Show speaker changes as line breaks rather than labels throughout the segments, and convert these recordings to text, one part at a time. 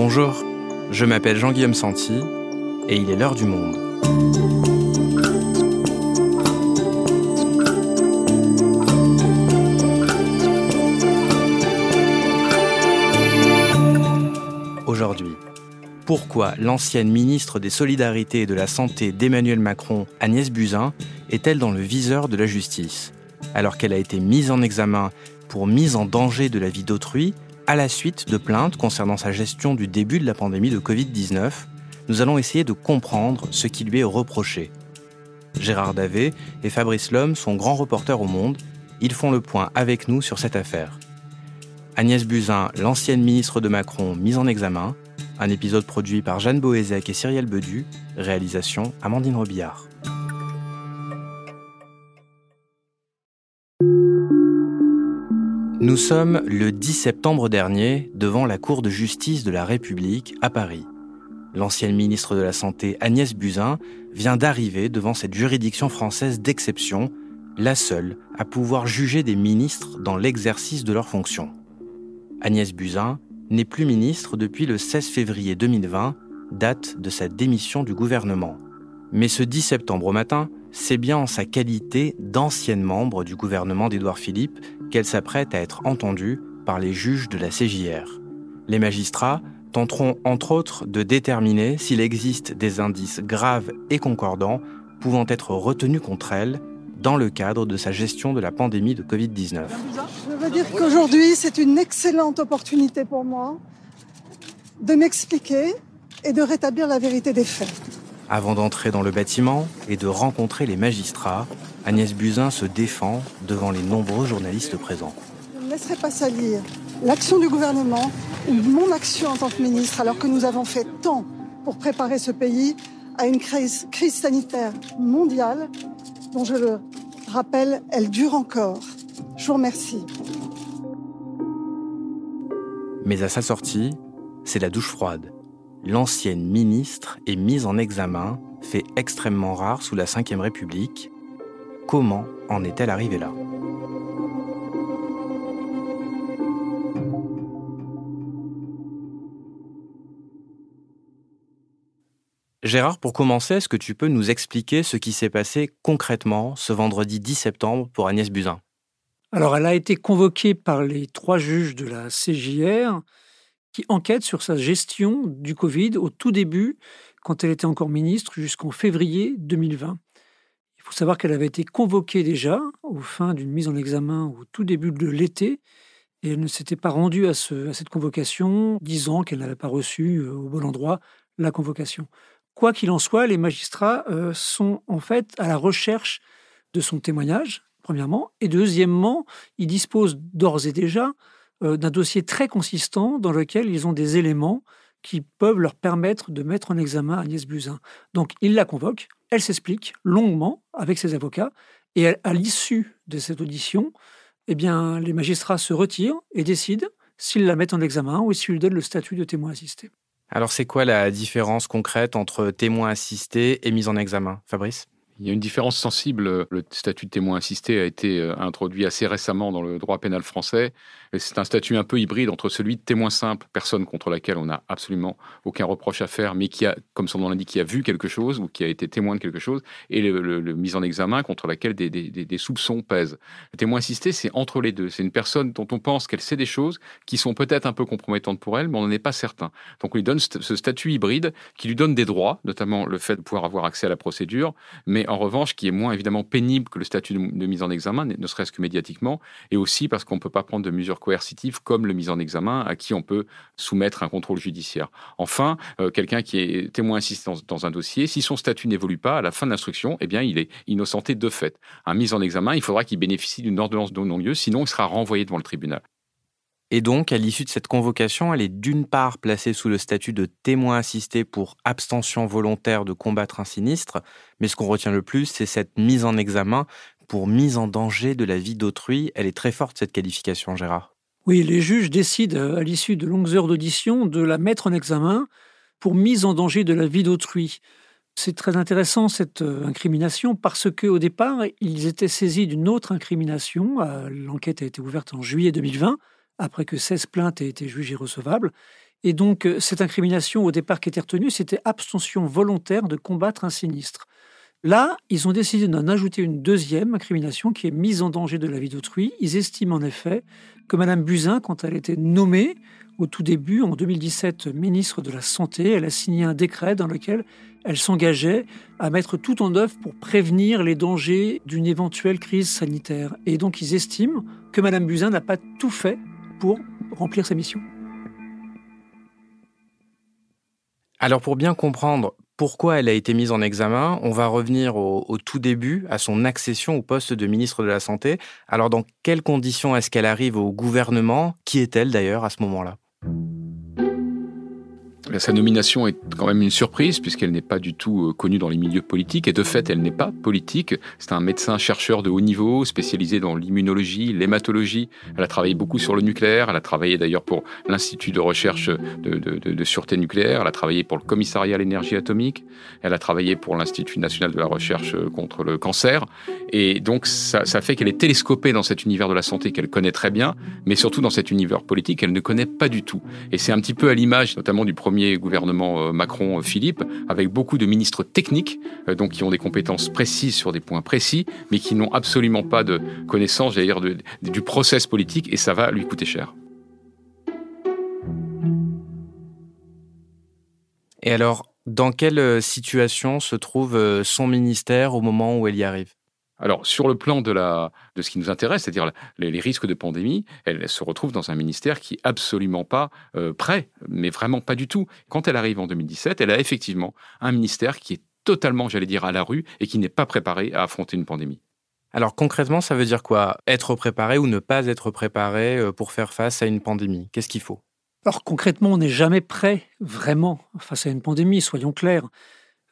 Bonjour, je m'appelle Jean-Guillaume Santi et il est l'heure du monde. Aujourd'hui, pourquoi l'ancienne ministre des Solidarités et de la Santé d'Emmanuel Macron, Agnès Buzyn, est-elle dans le viseur de la justice? Alors qu'elle a été mise en examen pour mise en danger de la vie d'autrui à la suite de plaintes concernant sa gestion du début de la pandémie de Covid-19, nous allons essayer de comprendre ce qui lui est reproché. Gérard Davé et Fabrice Lhomme sont grands reporters au monde. Ils font le point avec nous sur cette affaire. Agnès Buzyn, l'ancienne ministre de Macron, mise en examen. Un épisode produit par Jeanne Boézek et Cyrielle Bedu. Réalisation Amandine Robillard. Nous sommes le 10 septembre dernier devant la Cour de justice de la République à Paris. L'ancienne ministre de la Santé Agnès Buzyn vient d'arriver devant cette juridiction française d'exception, la seule à pouvoir juger des ministres dans l'exercice de leurs fonctions. Agnès Buzyn n'est plus ministre depuis le 16 février 2020, date de sa démission du gouvernement. Mais ce 10 septembre au matin, c'est bien en sa qualité d'ancienne membre du gouvernement d'Édouard Philippe qu'elle s'apprête à être entendue par les juges de la CJR. Les magistrats tenteront entre autres de déterminer s'il existe des indices graves et concordants pouvant être retenus contre elle dans le cadre de sa gestion de la pandémie de Covid-19.
Je veux dire qu'aujourd'hui, c'est une excellente opportunité pour moi de m'expliquer et de rétablir la vérité des faits.
Avant d'entrer dans le bâtiment et de rencontrer les magistrats, Agnès Buzyn se défend devant les nombreux journalistes présents.
Je ne laisserai pas salir l'action du gouvernement ou mon action en tant que ministre alors que nous avons fait tant pour préparer ce pays à une crise, crise sanitaire mondiale dont je le rappelle, elle dure encore. Je vous remercie.
Mais à sa sortie, c'est la douche froide l'ancienne ministre est mise en examen, fait extrêmement rare sous la Ve République. Comment en est-elle arrivée là Gérard, pour commencer, est-ce que tu peux nous expliquer ce qui s'est passé concrètement ce vendredi 10 septembre pour Agnès Buzyn?
Alors, elle a été convoquée par les trois juges de la CJR qui enquête sur sa gestion du Covid au tout début, quand elle était encore ministre, jusqu'en février 2020. Faut savoir qu'elle avait été convoquée déjà au fin d'une mise en examen au tout début de l'été, et elle ne s'était pas rendue à cette convocation, disant qu'elle n'avait pas reçu euh, au bon endroit la convocation. Quoi qu'il en soit, les magistrats euh, sont en fait à la recherche de son témoignage, premièrement, et deuxièmement, ils disposent d'ores et déjà euh, d'un dossier très consistant dans lequel ils ont des éléments qui peuvent leur permettre de mettre en examen Agnès Buzyn. Donc ils la convoquent, elle s'explique longuement avec ses avocats, et à l'issue de cette audition, eh bien, les magistrats se retirent et décident s'ils la mettent en examen ou s'ils lui donnent le statut de témoin assisté.
Alors c'est quoi la différence concrète entre témoin assisté et mise en examen, Fabrice?
Il y a une différence sensible. Le statut de témoin assisté a été euh, introduit assez récemment dans le droit pénal français. C'est un statut un peu hybride entre celui de témoin simple, personne contre laquelle on n'a absolument aucun reproche à faire, mais qui a, comme son nom l'indique, qui a vu quelque chose ou qui a été témoin de quelque chose, et le, mise en examen contre laquelle des, soupçons pèsent. Le témoin assisté, c'est entre les deux. C'est une personne dont on pense qu'elle sait des choses qui sont peut-être un peu compromettantes pour elle, mais on n'en est pas certain. Donc on lui donne ce statut hybride qui lui donne des droits, notamment le fait de pouvoir avoir accès à la procédure, mais en revanche qui est moins évidemment pénible que le statut de, de mise en examen, ne serait-ce que médiatiquement, et aussi parce qu'on ne peut pas prendre de mesures coercitif comme le mise en examen à qui on peut soumettre un contrôle judiciaire. Enfin, euh, quelqu'un qui est témoin assistant dans, un dossier, si son statut n'évolue pas à la fin de l'instruction, eh bien, il est innocenté de fait. Un mise en examen, il faudra qu'il bénéficie d'une ordonnance de non-lieu, sinon il sera renvoyé devant le tribunal.
Et donc, à l'issue de cette convocation, elle est d'une part placée sous le statut de témoin assisté pour abstention volontaire de combattre un sinistre, mais ce qu'on retient le plus, c'est cette mise en examen pour mise en danger de la vie d'autrui. Elle est très forte, cette qualification, Gérard.
Oui, les juges décident, à l'issue de longues heures d'audition, de la mettre en examen pour mise en danger de la vie d'autrui. C'est très intéressant cette euh, incrimination parce qu'au départ, ils étaient saisis d'une autre incrimination. Euh, l'enquête a été ouverte en juillet 2020, après que 16 plaintes aient été jugées recevables. Et donc, euh, cette incrimination au départ qui était retenue, c'était abstention volontaire de combattre un sinistre. Là, ils ont décidé d'en ajouter une deuxième incrimination qui est mise en danger de la vie d'autrui. Ils estiment en effet que Madame Buzyn, quand elle été nommée au tout début, en 2017, ministre de la Santé, elle a signé un décret dans lequel elle s'engageait à mettre tout en œuvre pour prévenir les dangers d'une éventuelle crise sanitaire. Et donc, ils estiment que Madame Buzyn n'a pas tout fait pour remplir sa mission.
Alors pour bien comprendre pourquoi elle a été mise en examen, on va revenir au, tout début, à son accession au poste de ministre de la Santé. Alors dans quelles conditions est-ce qu'elle arrive au gouvernement? Qui est-elle d'ailleurs à ce moment-là?
Sa nomination est quand même une surprise puisqu'elle n'est pas du tout euh, connue dans les milieux politiques et de fait elle n'est pas politique. C'est un médecin chercheur de haut niveau spécialisé dans l'immunologie, l'hématologie. Elle a travaillé beaucoup sur le nucléaire. Elle a travaillé d'ailleurs pour l'Institut de recherche de, de, sûreté nucléaire. Elle a travaillé pour le commissariat à l'énergie atomique. Elle a travaillé pour l'Institut national de la recherche contre le cancer. Et donc ça, ça fait qu'elle est télescopée dans cet univers de la santé qu'elle connaît très bien, mais surtout dans cet univers politique qu'elle ne connaît pas du tout. Et c'est un petit peu à l'image notamment du premier gouvernement euh, Macron-Philippe, avec beaucoup de ministres techniques, euh, donc qui ont des compétences précises sur des points précis, mais qui n'ont absolument pas de connaissance, j'allais dire, du process politique, et ça va lui coûter cher.
Et alors, dans quelle euh, situation se trouve son ministère au moment où elle y arrive?
Alors, sur le plan de, la, de ce qui nous intéresse, c'est-à-dire les, risques de pandémie, elle, se retrouve dans un ministère qui est absolument pas euh, prêt, mais vraiment pas du tout. Quand elle arrive en 2017, elle a effectivement un ministère qui est totalement, j'allais dire, à la rue et qui n'est pas préparé à affronter une pandémie.
Alors concrètement, ça veut dire quoi? Être préparé ou ne pas être préparé euh, pour faire face à une pandémie? Qu'est-ce qu'il faut?
Alors concrètement, on n'est jamais prêt vraiment face à une pandémie, soyons clairs.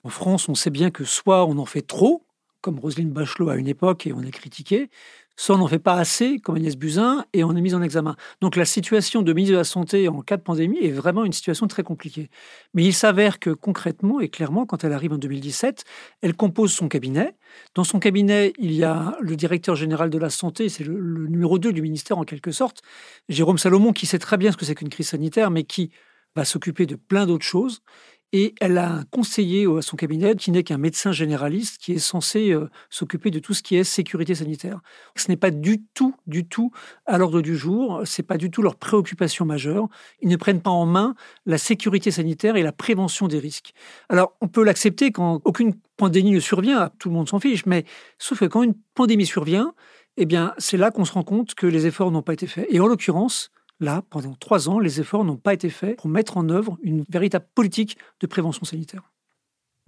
En France, on sait bien que soit on en fait trop, comme Roselyne Bachelot à une époque et on est critiqué, soit on n'en fait pas assez, comme Agnès Buzyn, et on est mis en examen. Donc la situation de ministre de la Santé en cas de pandémie est vraiment une situation très compliquée. Mais il s'avère que concrètement et clairement, quand elle arrive en 2017, elle compose son cabinet. Dans son cabinet, il y a le directeur général de la Santé, c'est le, le numéro 2 du ministère en quelque sorte, Jérôme Salomon, qui sait très bien ce que c'est qu'une crise sanitaire, mais qui va s'occuper de plein d'autres choses. Et elle a un conseiller à son cabinet qui n'est qu'un médecin généraliste qui est censé euh, s'occuper de tout ce qui est sécurité sanitaire. Ce n'est pas du tout, du tout à l'ordre du jour. C'est pas du tout leur préoccupation majeure. Ils ne prennent pas en main la sécurité sanitaire et la prévention des risques. Alors, on peut l'accepter quand aucune pandémie ne survient, tout le monde s'en fiche, mais sauf que quand une pandémie survient, eh bien, c'est là qu'on se rend compte que les efforts n'ont pas été faits. Et en l'occurrence, Là, pendant trois ans, les efforts n'ont pas été faits pour mettre en œuvre une véritable politique de prévention sanitaire.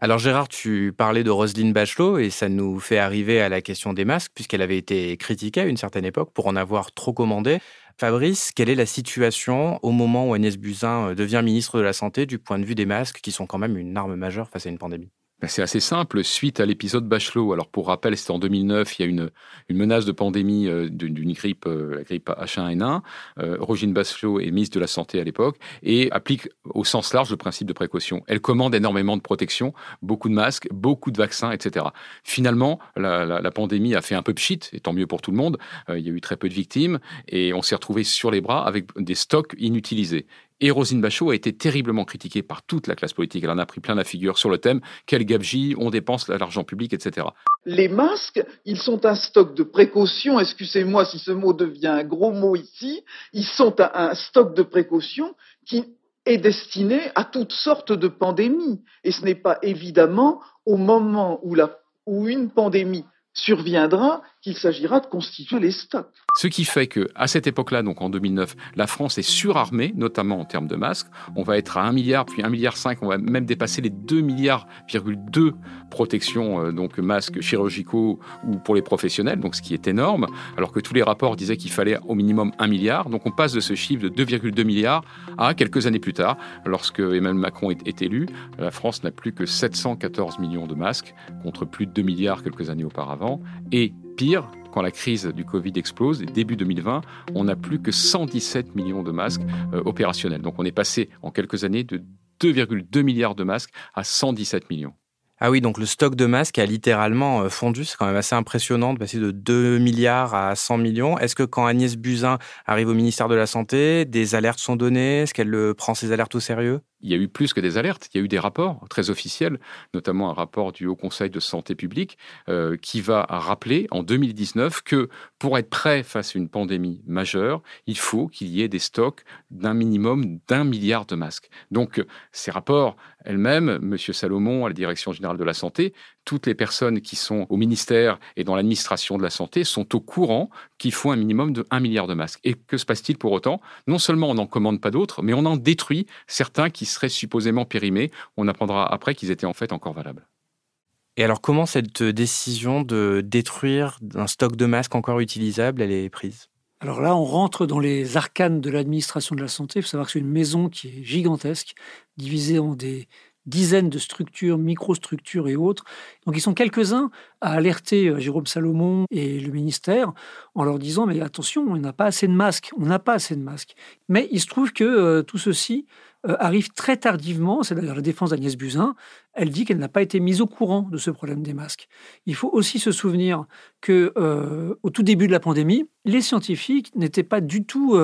Alors Gérard, tu parlais de Roselyne Bachelot et ça nous fait arriver à la question des masques puisqu'elle avait été critiquée à une certaine époque pour en avoir trop commandé. Fabrice, quelle est la situation au moment où Agnès Buzyn devient ministre de la Santé du point de vue des masques qui sont quand même une arme majeure face à une pandémie?
Ben, c'est assez simple. Suite à l'épisode Bachelot, alors pour rappel, c'était en 2009, il y a une, une menace de pandémie euh, d'une grippe, euh, la grippe H1N1. Euh, Rogine Bachelot est ministre de la Santé à l'époque et applique au sens large le principe de précaution. Elle commande énormément de protection, beaucoup de masques, beaucoup de vaccins, etc. Finalement, la, la, la pandémie a fait un peu pchit, et tant mieux pour tout le monde. il y a eu très peu de victimes et on s'est retrouvé sur les bras avec des stocks inutilisés. Et Rosine Bachot a été terriblement critiquée par toute la classe politique. Elle en a pris plein la figure sur le thème quel gabegie, on dépense l'argent public, etc.
Les masques, ils sont un stock de précaution. Excusez-moi si ce mot devient un gros mot ici. Ils sont un, stock de précaution qui est destiné à toutes sortes de pandémies. Et ce n'est pas évidemment au moment où, une pandémie surviendra qu'il s'agira de constituer les stocks.
Ce qui fait que à cette époque-là, donc en 2009, la France est surarmée, notamment en termes de masques. On va être à 1 milliard, puis 1 milliard 5, on va même dépasser les 2 milliards, 2 protections, euh, donc masques chirurgicaux ou pour les professionnels, donc ce qui est énorme, alors que tous les rapports disaient qu'il fallait au minimum 1 milliard. Donc on passe de ce chiffre de 2,2 milliards à quelques années plus tard, lorsque Emmanuel Macron est, élu, la France n'a plus que 714 millions de masques contre plus de 2 milliards quelques années auparavant. Pire, quand la crise du Covid explose, début 2020, on n'a plus que 117 millions de masques euh, opérationnels. Donc on est passé en quelques années de 2,2 milliards de masques à 117 millions.
Ah oui, donc le stock de masques a littéralement euh, fondu. C'est quand même assez impressionnant de passer de 2 milliards à 100 millions. Est-ce que quand Agnès Buzyn arrive au ministère de la Santé, des alertes sont données? Est-ce qu'elle prend ces alertes au sérieux?
Il y a eu plus que des alertes, il y a eu des rapports très officiels, notamment un rapport du Haut Conseil de santé publique euh, qui va rappeler en 2019 que pour être prêt face à une pandémie majeure, il faut qu'il y ait des stocks d'un minimum d'un milliard de masques. Donc ces rapports elles-mêmes, M. Salomon à la Direction générale de la santé, toutes les personnes qui sont au ministère et dans l'administration de la santé sont au courant qu'il faut un minimum de 1 milliard de masques. Et que se passe-t-il pour autant? Non seulement on n'en commande pas d'autres, mais on en détruit certains qui seraient supposément périmés. On apprendra après qu'ils étaient en fait encore valables.
Et alors comment cette décision de détruire un stock de masques encore utilisable, elle est prise?
Alors là, on rentre dans les arcanes de l'administration de la santé. Il faut savoir que c'est une maison qui est gigantesque, divisée en des dizaines de structures, microstructures et autres. Donc ils sont quelques-uns à alerter euh, Jérôme Salomon et le ministère en leur disant mais attention, on n'a pas assez de masques, on n'a pas assez de masques. Mais il se trouve que euh, tout ceci euh, arrive très tardivement, c'est d'ailleurs la défense d'Agnès Buzyn, elle dit qu'elle n'a pas été mise au courant de ce problème des masques. Il faut aussi se souvenir que au tout début de la pandémie, les scientifiques n'étaient pas du tout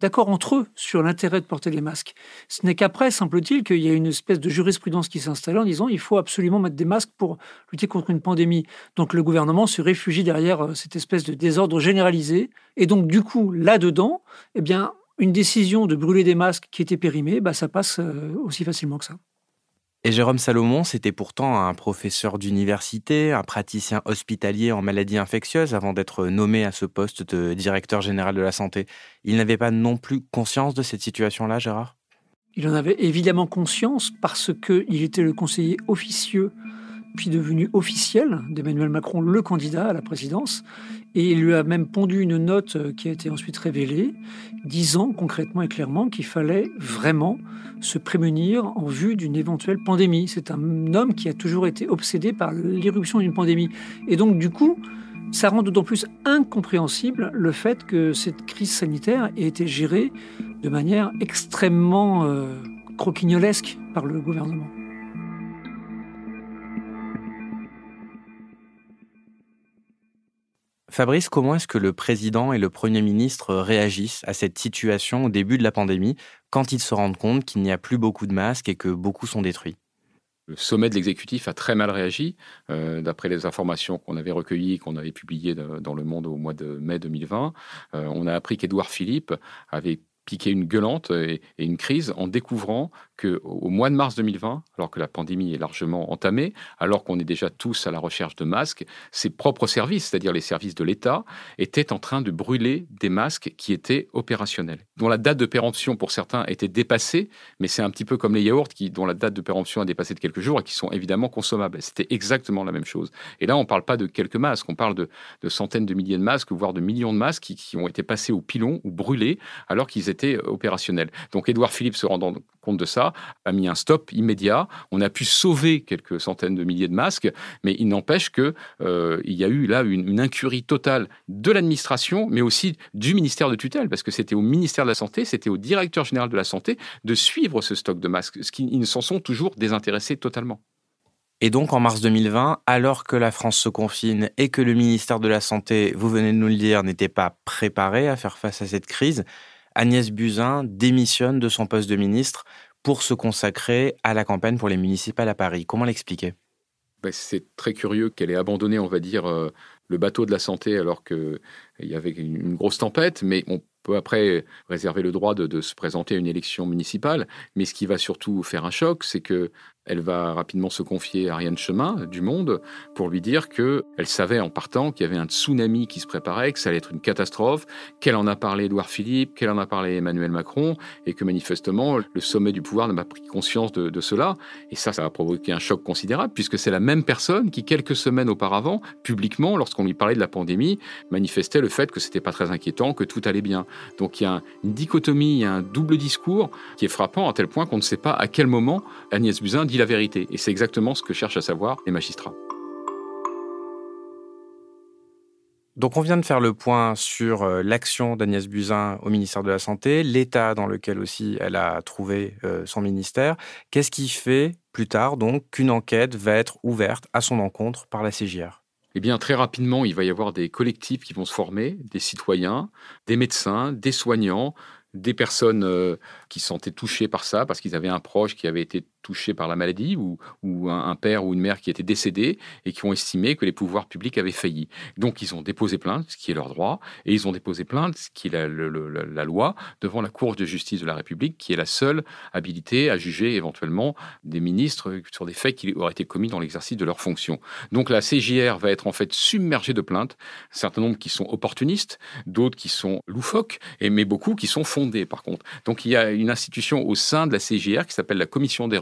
d'accord entre eux sur l'intérêt de porter les masques. Ce n'est qu'après, semble-t-il, qu'il y a une espèce de jurisprudence qui s'installe en disant il faut absolument mettre des masques pour lutter contre une pandémie. Donc le gouvernement se réfugie derrière euh, cette espèce de désordre généralisé. Et donc du coup, là-dedans, eh bien, une décision de brûler des masques qui était périmée, bah, ça passe euh, aussi facilement que ça.
Et Jérôme Salomon, c'était pourtant un professeur d'université, un praticien hospitalier en maladies infectieuses avant d'être nommé à ce poste de directeur général de la santé. Il n'avait pas non plus conscience de cette situation-là, Gérard?
Il en avait évidemment conscience parce qu'il était le conseiller officieux puis devenu officiel d'Emmanuel Macron, le candidat à la présidence. Et il lui a même pondu une note qui a été ensuite révélée, disant concrètement et clairement qu'il fallait vraiment se prémunir en vue d'une éventuelle pandémie. C'est un homme qui a toujours été obsédé par l'irruption d'une pandémie. Et donc, du coup, ça rend d'autant plus incompréhensible le fait que cette crise sanitaire ait été gérée de manière extrêmement euh, croquignolesque par le gouvernement.
Fabrice, comment est-ce que le président et le Premier ministre réagissent à cette situation au début de la pandémie quand ils se rendent compte qu'il n'y a plus beaucoup de masques et que beaucoup sont détruits?
Le sommet de l'exécutif a très mal réagi. Euh, d'après les informations qu'on avait recueillies, qu'on avait publiées dans Le Monde au mois de mai 2020, euh, on a appris qu'Édouard Philippe avait piqué une gueulante et, une crise en découvrant que au mois de mars 2020, alors que la pandémie est largement entamée, alors qu'on est déjà tous à la recherche de masques, ses propres services, c'est-à-dire les services de l'État, étaient en train de brûler des masques qui étaient opérationnels, dont la date de péremption pour certains était dépassée, mais c'est un petit peu comme les yaourts qui, dont la date de péremption a dépassé de quelques jours et qui sont évidemment consommables. C'était exactement la même chose. Et là, on ne parle pas de quelques masques, on parle de, centaines de milliers de masques, voire de millions de masques qui ont été passés au pilon ou brûlés alors qu'ils étaient opérationnels. Donc Édouard Philippe se rendant compte de ça, a mis un stop immédiat. On a pu sauver quelques centaines de milliers de masques, mais il n'empêche qu'il euh, y a eu là une, incurie totale de l'administration, mais aussi du ministère de tutelle, parce que c'était au ministère de la Santé, c'était au directeur général de la Santé de suivre ce stock de masques, ce qui ils s'en sont toujours désintéressés totalement.
Et donc en mars 2020, alors que la France se confine et que le ministère de la Santé, vous venez de nous le dire, n'était pas préparé à faire face à cette crise, Agnès Buzyn démissionne de son poste de ministre pour se consacrer à la campagne pour les municipales à Paris. Comment l'expliquer?
Ben, C'est très curieux qu'elle ait abandonné, on va dire, euh, le bateau de la santé alors qu'il y avait une grosse tempête, mais on peut après réserver le droit de, se présenter à une élection municipale. Mais ce qui va surtout faire un choc, c'est que elle va rapidement se confier à Ariane Chemin du Monde pour lui dire que elle savait en partant qu'il y avait un tsunami qui se préparait, que ça allait être une catastrophe, qu'elle en a parlé Édouard Philippe, qu'elle en a parlé Emmanuel Macron, et que manifestement le sommet du pouvoir n'a pas pris conscience de, cela. Et ça, ça a provoqué un choc considérable puisque c'est la même personne qui quelques semaines auparavant, publiquement, lorsqu'on lui parlait de la pandémie, manifestait le fait que c'était pas très inquiétant, que tout allait bien. Donc il y a une dichotomie, il y a un double discours qui est frappant à tel point qu'on ne sait pas à quel moment Agnès Buzyn dit la vérité. Et c'est exactement ce que cherchent à savoir les magistrats.
Donc on vient de faire le point sur euh, l'action d'Agnès Buzyn au ministère de la Santé, l'état dans lequel aussi elle a trouvé euh, son ministère. Qu'est-ce qui fait plus tard donc qu'une enquête va être ouverte à son encontre par la CGR
eh bien, très rapidement, il va y avoir des collectifs qui vont se former, des citoyens, des médecins, des soignants, des personnes euh, qui se sentaient touchées par ça, parce qu'ils avaient un proche qui avait été touchés par la maladie ou, un, père ou une mère qui était décédé et qui ont estimé que les pouvoirs publics avaient failli. Donc ils ont déposé plainte, ce qui est leur droit, et ils ont déposé plainte, ce qui est la, loi, devant la Cour de justice de la République, qui est la seule habilité à juger éventuellement des ministres sur des faits qui auraient été commis dans l'exercice de leurs fonctions. Donc la CJR va être en fait submergée de plaintes, un certain nombre qui sont opportunistes, d'autres qui sont loufoques, et, mais beaucoup qui sont fondées par contre. Donc il y a une institution au sein de la CJR qui s'appelle la Commission des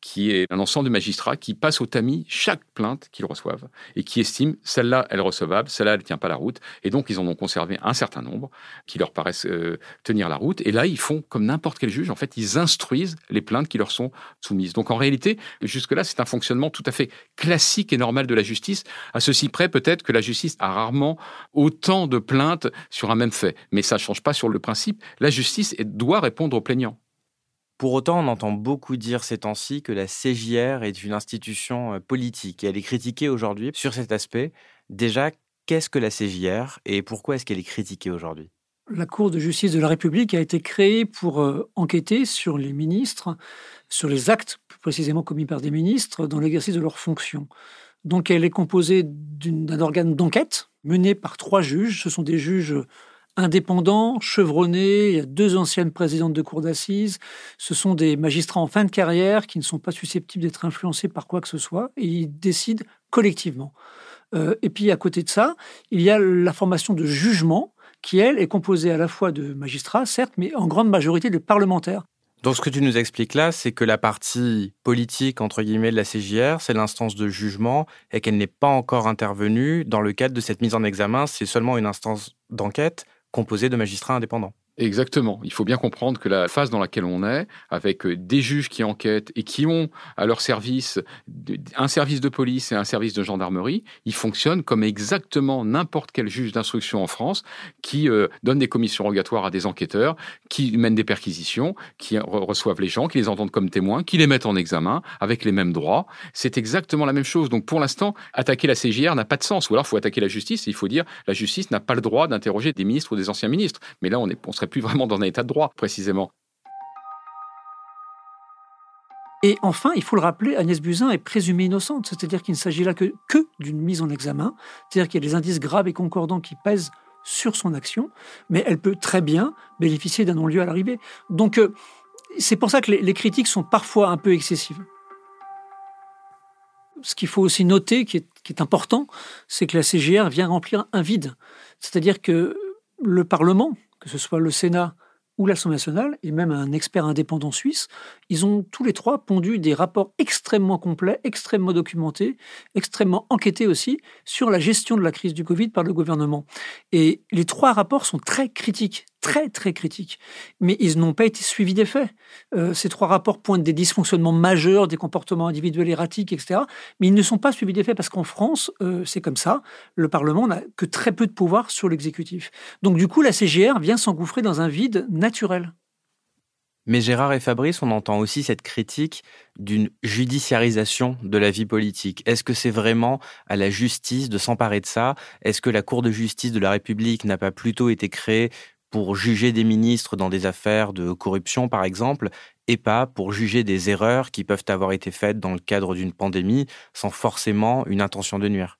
qui est un ensemble de magistrats qui passent au tamis chaque plainte qu'ils reçoivent et qui estiment celle-là, elle est recevable, celle-là, elle ne tient pas la route. Et donc, ils en ont conservé un certain nombre qui leur paraissent euh, tenir la route. Et là, ils font comme n'importe quel juge. En fait, ils instruisent les plaintes qui leur sont soumises. Donc, en réalité, jusque-là, c'est un fonctionnement tout à fait classique et normal de la justice. À ceci près, peut-être que la justice a rarement autant de plaintes sur un même fait. Mais ça ne change pas sur le principe. La justice doit répondre aux plaignants.
Pour autant, on entend beaucoup dire ces temps-ci que la CJR est une institution euh, politique et elle est critiquée aujourd'hui sur cet aspect. Déjà, qu'est-ce que la CJR et pourquoi est-ce qu'elle est critiquée aujourd'hui?
La Cour de justice de la République a été créée pour euh, enquêter sur les ministres, sur les actes précisément commis par des ministres dans l'exercice de leurs fonctions. Donc elle est composée d'un organe d'enquête mené par trois juges. Ce sont des juges indépendants, chevronnés. Il y a deux anciennes présidentes de cour d'assises. Ce sont des magistrats en fin de carrière qui ne sont pas susceptibles d'être influencés par quoi que ce soit et ils décident collectivement. Euh, et puis à côté de ça, il y a la formation de jugement qui, elle, est composée à la fois de magistrats, certes, mais en grande majorité de parlementaires.
Donc ce que tu nous expliques là, c'est que la partie politique, entre guillemets, de la CJR, c'est l'instance de jugement et qu'elle n'est pas encore intervenue dans le cadre de cette mise en examen. C'est seulement une instance d'enquête composé de magistrats indépendants.
Exactement. Il faut bien comprendre que la phase dans laquelle on est, avec euh, des juges qui enquêtent et qui ont à leur service un service de police et un service de gendarmerie, ils fonctionnent comme exactement n'importe quel juge d'instruction en France qui euh, donne des commissions rogatoires à des enquêteurs, qui mènent des perquisitions, qui reçoivent les gens, qui les entendent comme témoins, qui les mettent en examen avec les mêmes droits. C'est exactement la même chose. Donc pour l'instant, attaquer la CJR n'a pas de sens. Ou alors il faut attaquer la justice et il faut dire la justice n'a pas le droit d'interroger des ministres ou des anciens ministres. Mais là, on, est, on serait plus vraiment dans un état de droit, précisément.
Et enfin, il faut le rappeler, Agnès Buzyn est présumée innocente, c'est-à-dire qu'il ne s'agit là que, que d'une mise en examen, c'est-à-dire qu'il y a des indices graves et concordants qui pèsent sur son action, mais elle peut très bien bénéficier d'un non-lieu à l'arrivée. Donc, euh, c'est pour ça que les, critiques sont parfois un peu excessives. Ce qu'il faut aussi noter, qui est important, c'est que la CGR vient remplir un vide. C'est-à-dire que le Parlement, que ce soit le Sénat ou l'Assemblée nationale, et même un expert indépendant suisse, ils ont tous les trois pondu des rapports extrêmement complets, extrêmement documentés, extrêmement enquêtés aussi sur la gestion de la crise du Covid par le gouvernement. Et les trois rapports sont très critiques très très critiques, mais ils n'ont pas été suivis des faits. Euh, ces trois rapports pointent des dysfonctionnements majeurs, des comportements individuels erratiques, etc. Mais ils ne sont pas suivis des faits parce qu'en France, euh, c'est comme ça, le Parlement n'a que très peu de pouvoir sur l'exécutif. Donc du coup, la CGR vient s'engouffrer dans un vide naturel.
Mais Gérard et Fabrice, on entend aussi cette critique d'une judiciarisation de la vie politique. Est-ce que c'est vraiment à la justice de s'emparer de ça? Est-ce que la Cour de justice de la République n'a pas plutôt été créée pour juger des ministres dans des affaires de corruption, par exemple, et pas pour juger des erreurs qui peuvent avoir été faites dans le cadre d'une pandémie sans forcément une intention de nuire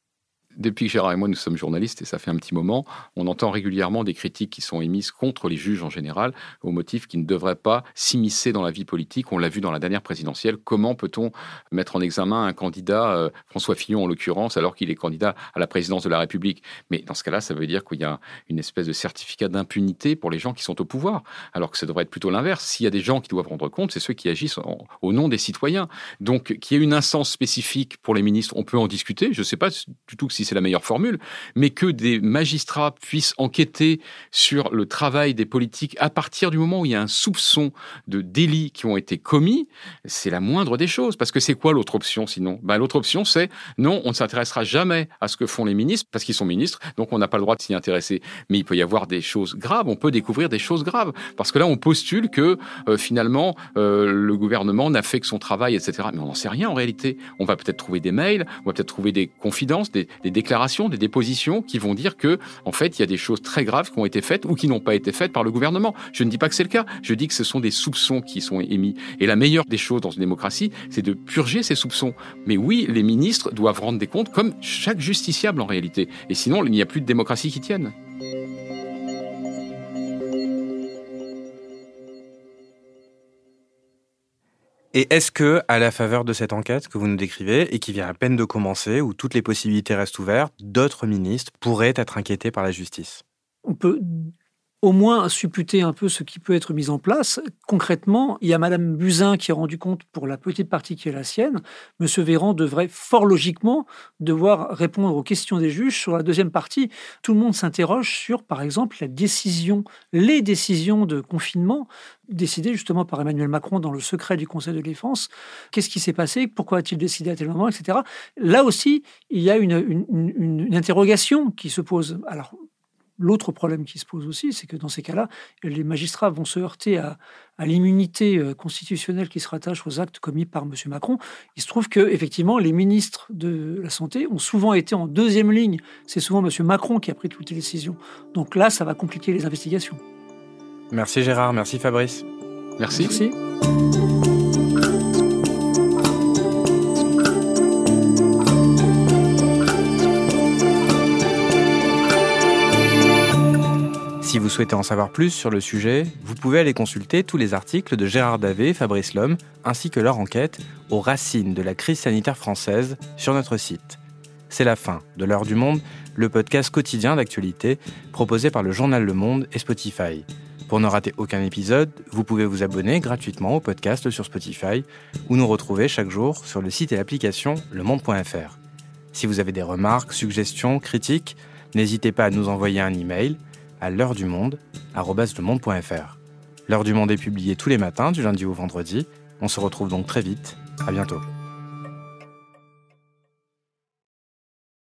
depuis que Gérard et moi nous sommes journalistes, et ça fait un petit moment, on entend régulièrement des critiques qui sont émises contre les juges en général, au motif qu'ils ne devraient pas s'immiscer dans la vie politique. On l'a vu dans la dernière présidentielle. Comment peut-on mettre en examen un candidat, euh, François Fillon en l'occurrence, alors qu'il est candidat à la présidence de la République? Mais dans ce cas-là, ça veut dire qu'il y a une espèce de certificat d'impunité pour les gens qui sont au pouvoir, alors que ça devrait être plutôt l'inverse. S'il y a des gens qui doivent rendre compte, c'est ceux qui agissent au nom des citoyens. Donc, qu'il y ait une instance spécifique pour les ministres, on peut en discuter. Je ne sais pas du tout si c'est la meilleure formule, mais que des magistrats puissent enquêter sur le travail des politiques à partir du moment où il y a un soupçon de délits qui ont été commis, c'est la moindre des choses. Parce que c'est quoi l'autre option sinon? Ben, L'autre option, c'est non, on ne s'intéressera jamais à ce que font les ministres, parce qu'ils sont ministres, donc on n'a pas le droit de s'y intéresser. Mais il peut y avoir des choses graves, on peut découvrir des choses graves. Parce que là, on postule que euh, finalement, euh, le gouvernement n'a fait que son travail, etc. Mais on n'en sait rien en réalité. On va peut-être trouver des mails, on va peut-être trouver des confidences, des, déclarations, des dépositions qui vont dire que, en fait, il y a des choses très graves qui ont été faites ou qui n'ont pas été faites par le gouvernement. Je ne dis pas que c'est le cas. Je dis que ce sont des soupçons qui sont émis. Et la meilleure des choses dans une démocratie, c'est de purger ces soupçons. Mais oui, les ministres doivent rendre des comptes comme chaque justiciable en réalité. Et sinon, il n'y a plus de démocratie qui tienne.
Et est-ce que, à la faveur de cette enquête que vous nous décrivez et qui vient à peine de commencer, où toutes les possibilités restent ouvertes, d'autres ministres pourraient être inquiétés par la justice?
Au moins supputer un peu ce qui peut être mis en place. Concrètement, il y a Madame Buzyn qui a rendu compte pour la petite partie qui est la sienne. Monsieur Véran devrait fort logiquement devoir répondre aux questions des juges sur la deuxième partie. Tout le monde s'interroge sur, par exemple, la décision, les décisions de confinement décidées justement par Emmanuel Macron dans le secret du Conseil de défense. Qu'est-ce qui s'est passé? Pourquoi a-t-il décidé à tel moment, etc. Là aussi, il y a une, une, une interrogation qui se pose. Alors, L'autre problème qui se pose aussi, c'est que dans ces cas-là, les magistrats vont se heurter à, l'immunité euh, constitutionnelle qui se rattache aux actes commis par M. Macron. Il se trouve que, effectivement, les ministres de la Santé ont souvent été en deuxième ligne. C'est souvent M. Macron qui a pris toutes les décisions. Donc là, ça va compliquer les investigations.
Merci Gérard, merci Fabrice.
Merci.
Merci.
Si vous souhaitez en savoir plus sur le sujet, vous pouvez aller consulter tous les articles de Gérard Davé et Fabrice Lhomme, ainsi que leur enquête aux racines de la crise sanitaire française sur notre site. C'est la fin de L'heure du monde, le podcast quotidien d'actualité proposé par le journal Le Monde et Spotify. Pour ne rater aucun épisode, vous pouvez vous abonner gratuitement au podcast sur Spotify ou nous retrouver chaque jour sur le site et l'application lemonde.fr. Si vous avez des remarques, suggestions, critiques, n'hésitez pas à nous envoyer un email à l'heure du monde, lemonde.fr. L'heure du monde est publiée tous les matins, du lundi au vendredi. On se retrouve donc très vite. À bientôt.